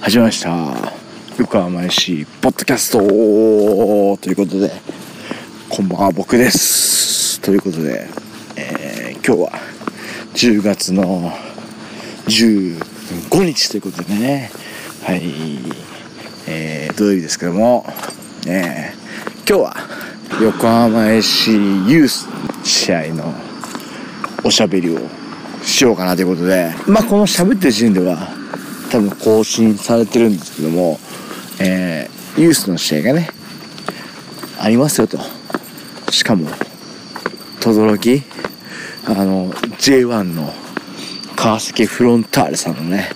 始まりました。横浜 FC ポッドキャストということでこんばんは僕です。ということで、えー、今日は10月の15日ということでね。はい。えー、土曜日ですけども、え。ー、今日は横浜 FC ユース試合のおしゃべりをしようかなということで。まあこの喋ってる時点では多分更新されてるんですけども、えー、ユースの試合がねありますよと。しかも轟あの J1 の川崎フロンターレさんのね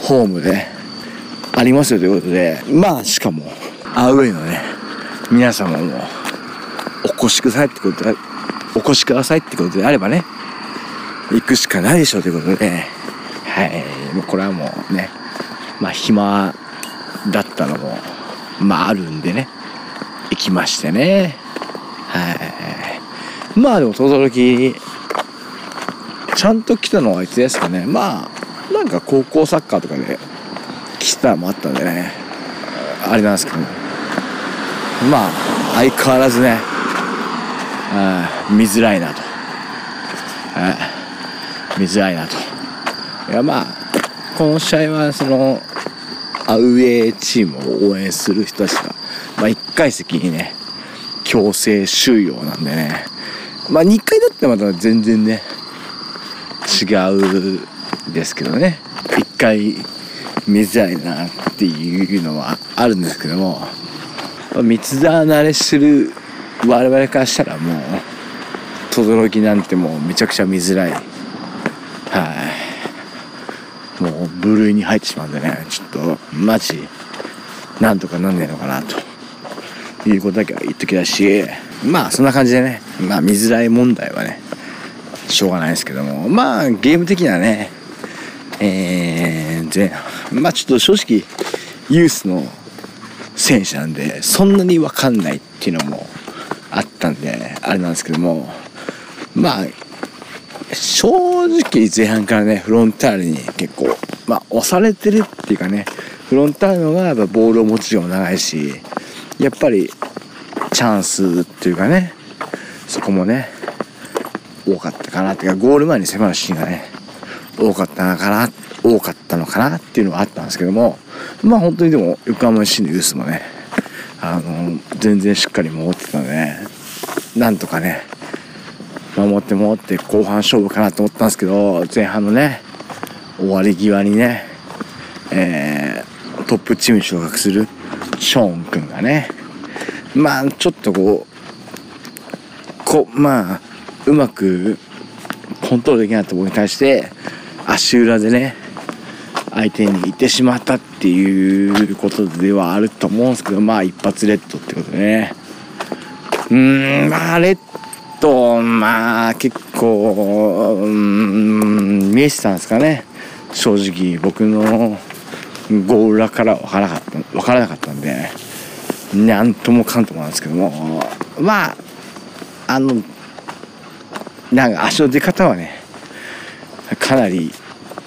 ホームでありますよということでまあしかもアウェイのね皆様もお越しくださいってことでお越しくださいってことであればね行くしかないでしょうということではい。もうこれはもうねまあ暇だったのもまああるんでね行きましてね。はい。まあでも轟ちゃんと来たのはいつですかね。まあなんか高校サッカーとかで来たのもあったんでね。あれなんですけど。まあ相変わらずね見づらいなと。見づらいなと。いやまあこの試合はそのアウェーチームを応援する人たちが、まあ、1階席にね強制収容なんでねまあ2階だってまた全然ね違うですけどね。1回見づらいなっていうのはあるんですけども三沢慣れしてる我々からしたらもう轟なんてもうめちゃくちゃ見づらいはいもう部類に入ってしまうんでねちょっとマジなんとかなんねえのかなと。いうことだけは言っときだしまあそんな感じでねまあ見づらい問題はねしょうがないですけども。まあゲーム的にはねえー、前まあちょっと正直ユースの選手なんでそんなに分かんないっていうのもあったんであれなんですけども。まあ正直前半からねフロンターレに結構まあ押されてるっていうかねフロンターレのがやっぱボールを持つ量長いしやっぱりチャンスっていうかねそこもね多かったかなっていうかゴール前に迫るシーンがね多かったのかな多かったのかなっていうのはあったんですけどもまあ本当にでも横浜市のユースもねあの全然しっかり守ってたのでねなんとかね守って守って後半勝負かなと思ったんですけど前半のね終わり際にね、えー、トップチームに昇格するショーン君がねまあちょっとこうこまあうまくコントロールできなかった僕に対して足裏でね相手に行ってしまったっていうことではあると思うんですけどまあ一発レッドってことでね。うーんまあレッドまあ結構うん見えてたんですかね。正直僕のゴールから分からなかった分からなかったんでなんともかんともなんですけどもまああのなんか足の出方はねかなり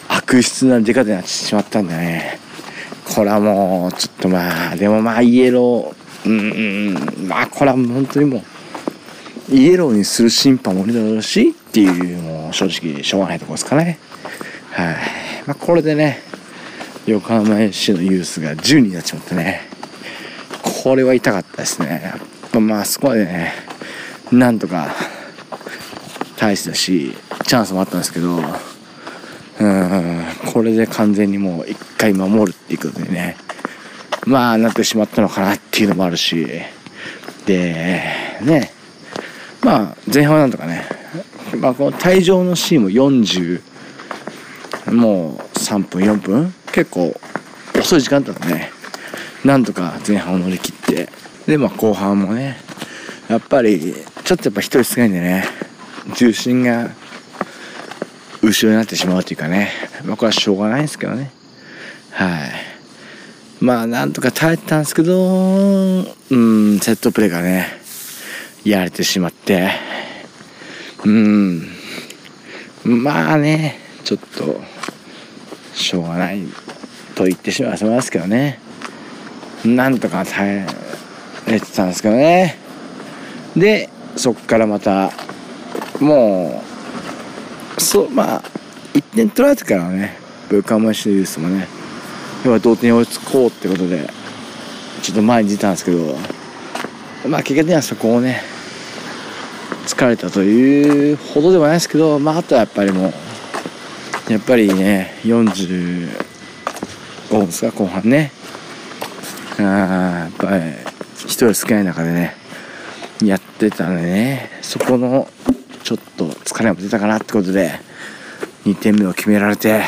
悪質な出方になってしまったんでねこれはもうちょっとまあでもまあイエローうんまあこれは本当にもうイエローにする審判もいるだろうしっていうもう正直しょうがないところですかね。はい、これでね横浜 FC のユースが10になっちまってね。これは痛かったですね。まあそこまでねなんとか大したしチャンスもあったんですけどうんこれで完全にもう一回守るっていうことでねまあなってしまったのかなっていうのもあるしでねまあ前半はなんとかね、まあ、この退場のシーンも40もう3分4分？結構遅い時間だったね。なんとか前半を乗り切って。でまあ後半もねやっぱりちょっとやっぱ一人少ないんでね重心が後ろになってしまうというかね、まあ、これはしょうがないんですけどね。はい。まあなんとか耐えてたんですけどうんセットプレーがねやられてしまって。うん。まあねちょっとしょうがないと言ってしまいますけどね。なんとか耐えれてたんですけどね。でそっからまたもうそうまあ1点取られてからね横浜市のユースもね要は同点に追いつこうってことでちょっと前に出たんですけどまあ結果的にはそこをね疲れたというほどではないですけどまああとはやっぱりもうやっぱりね45分ですか後半ね。あやっぱり人少ない中でねやってたんでねそこのちょっと疲れも出たかなってことで2点目を決められて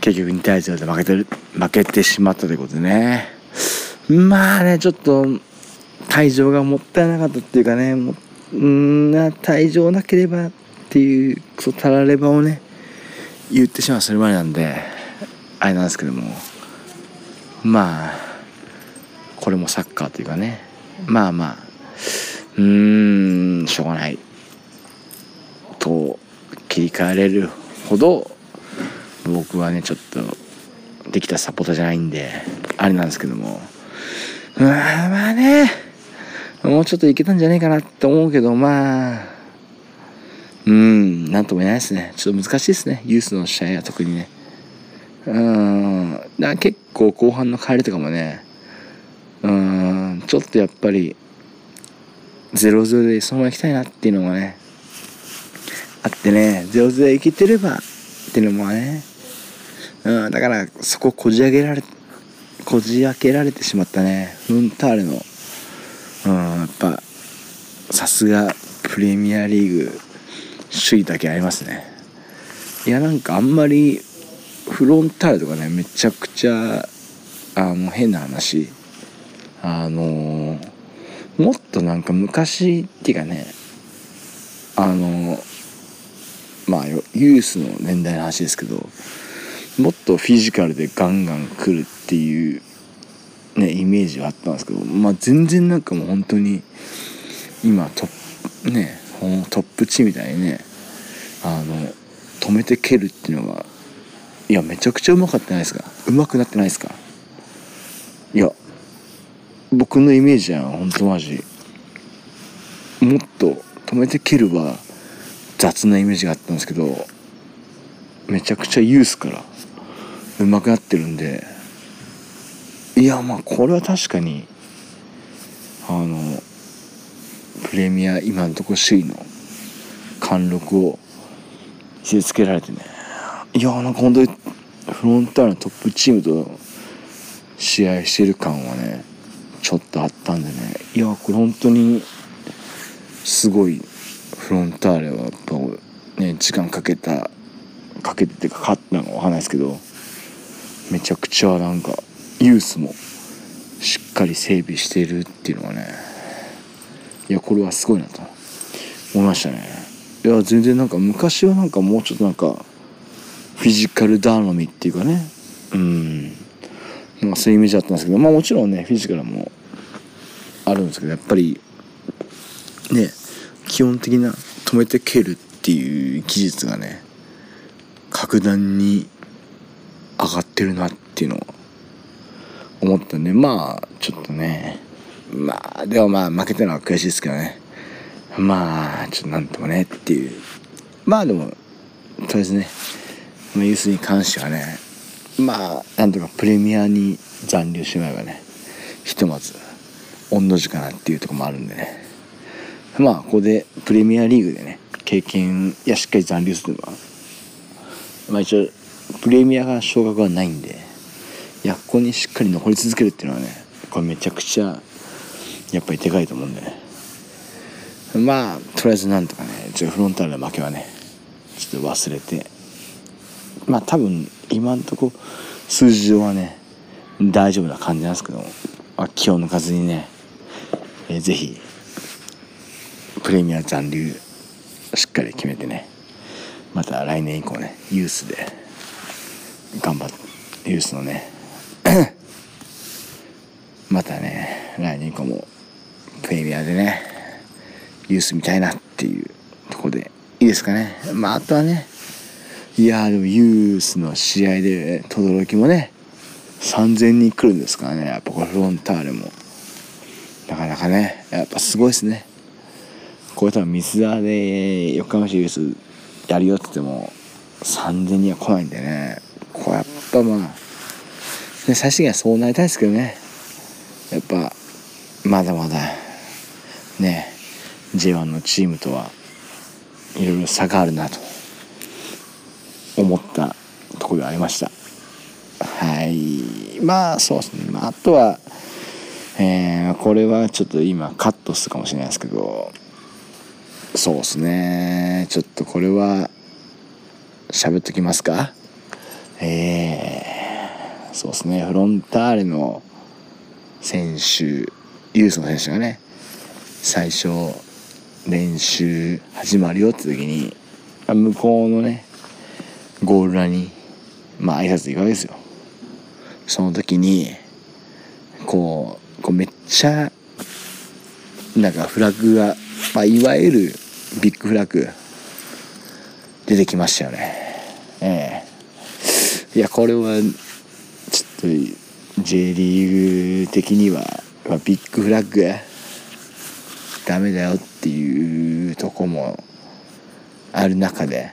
結局2対0で負けてる負けてしまったということでね。まあねちょっと退場がもったいなかったっていうかねもうん退場なければっていうクソたらればをね言ってしまうそれまでなんであれなんですけども。まあこれもサッカーというかね。まあまあうーんしょうがないと切り替えれるほど僕はねちょっとできたサポーターじゃないんであれなんですけども。まあまあね。もうちょっといけたんじゃねえかなって思うけどまあうんなんとも言えないですね。ちょっと難しいですね。ユースの試合は特にね。うんだ結構後半の帰りとかもねうんちょっとやっぱり0-0でそのまま行きたいなっていうのがねあってね。0-0でいけてればっていうのもね。うんだからそここじ開けられこじ開けられてしまったね。フンターレの。うんやっぱさすがプレミアリーグ首位だけありますね。いやなんかあんまりフロンターレとかねめちゃくちゃあの変な話。あの、もっとなんか昔っていうかねあの、まあユースの年代の話ですけどもっとフィジカルでガンガン来るっていうねイメージはあったんですけどまあ全然なんかもう本当に今トップねトップチみたいにねあの止めて蹴るっていうのがいやめちゃくちゃうまかったないですか。うまくなってないですか。いや僕のイメージは本当マジ。もっと止めて蹴るは雑なイメージがあったんですけどめちゃくちゃユースからうまくなってるんでいやまあこれは確かにあのプレミア今のとこ首位の貫禄を見せつけられてね。いやなんか本当にフロンターレのトップチームと試合してる感はねちょっとあったんでね。いやこれ本当にすごいフロンターレはやっぱね時間かけたかけててか勝ったのかわかんないですけどめちゃくちゃなんかユースもしっかり整備してるっていうのがねいやこれはすごいなと思いましたね。いや全然なんか昔はなんかもうちょっとなんかフィジカル頼みっていうかね。うん。なんかそういうイメージだったんですけどまあもちろんねフィジカルもあるんですけどやっぱりね基本的な止めて蹴るっていう技術がね格段に上がってるなっていうのを思ったんでまあちょっとねまあでもまあ負けたのは悔しいですけどね。まあちょっとなんともねっていう。まあでもとりあえずね。ユースに関してはね。まあなんとかプレミアに残留しまえばね。ひとまず御の字かなっていうとこもあるんでね。まあここでプレミアリーグでね経験やしっかり残留するのはまあ一応プレミアが昇格はないんでやっこにしっかり残り続けるっていうのはねこれめちゃくちゃやっぱりでかいと思うんでね。まあとりあえずなんとかね。ちょフロンターレの負けはねちょっと忘れて。まあ多分今んとこ数字上はね大丈夫な感じなんですけど気を抜かずにね、えー、ぜひプレミア残留しっかり決めてね。また来年以降ねユースで頑張ってユースのね またね来年以降もプレミアでねユース見たいなっていうとこでいいですかね。まああとはねいやーでもユースの試合で轟もね3000人来るんですからね。やっぱこれフロンターレも。なかなかねやっぱすごいですね。これ多分水沢で横浜市ユースやるよって言っても3000人は来ないんでね。これやっぱまあ、最終的にはそうなりたいですけどね。やっぱまだまだね J1 のチームとはいろいろ差があるなと。思ったところがありました。はい。まあそうですね、まあ、あとはえー、これはちょっと今カットするかもしれないですけど。そうですね。ちょっとこれは喋っときますか。えー、そうですね。フロンターレの選手ユースの選手がね最初練習始まるよって時に向こうのねゴール裏にまあ挨拶行くわけですよ。その時にこうこうめっちゃなんかフラッグが、まあ、いわゆるビッグフラッグ出てきましたよね。ええ。いやこれはちょっと J リーグ的には、まあ、ビッグフラッグダメだよっていうとこもある中で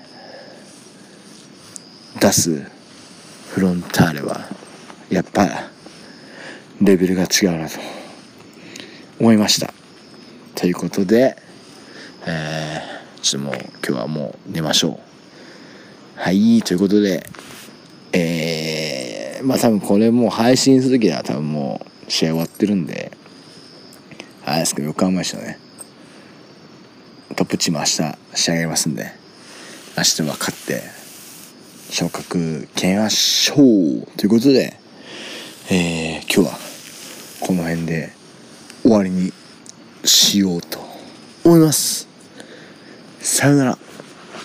出すフロンターレはやっぱレベルが違うなと思いました。ということで、えー、ちょっともう今日はもう寝ましょう。はいということでえー、まあ多分これもう配信する時は多分もう試合終わってるんであれですけど横浜市のね。トップチーム明日仕上げますんで明日は勝って昇格決めましょうということで、えー、今日はこの辺で終わりにしようと思います。さよなら。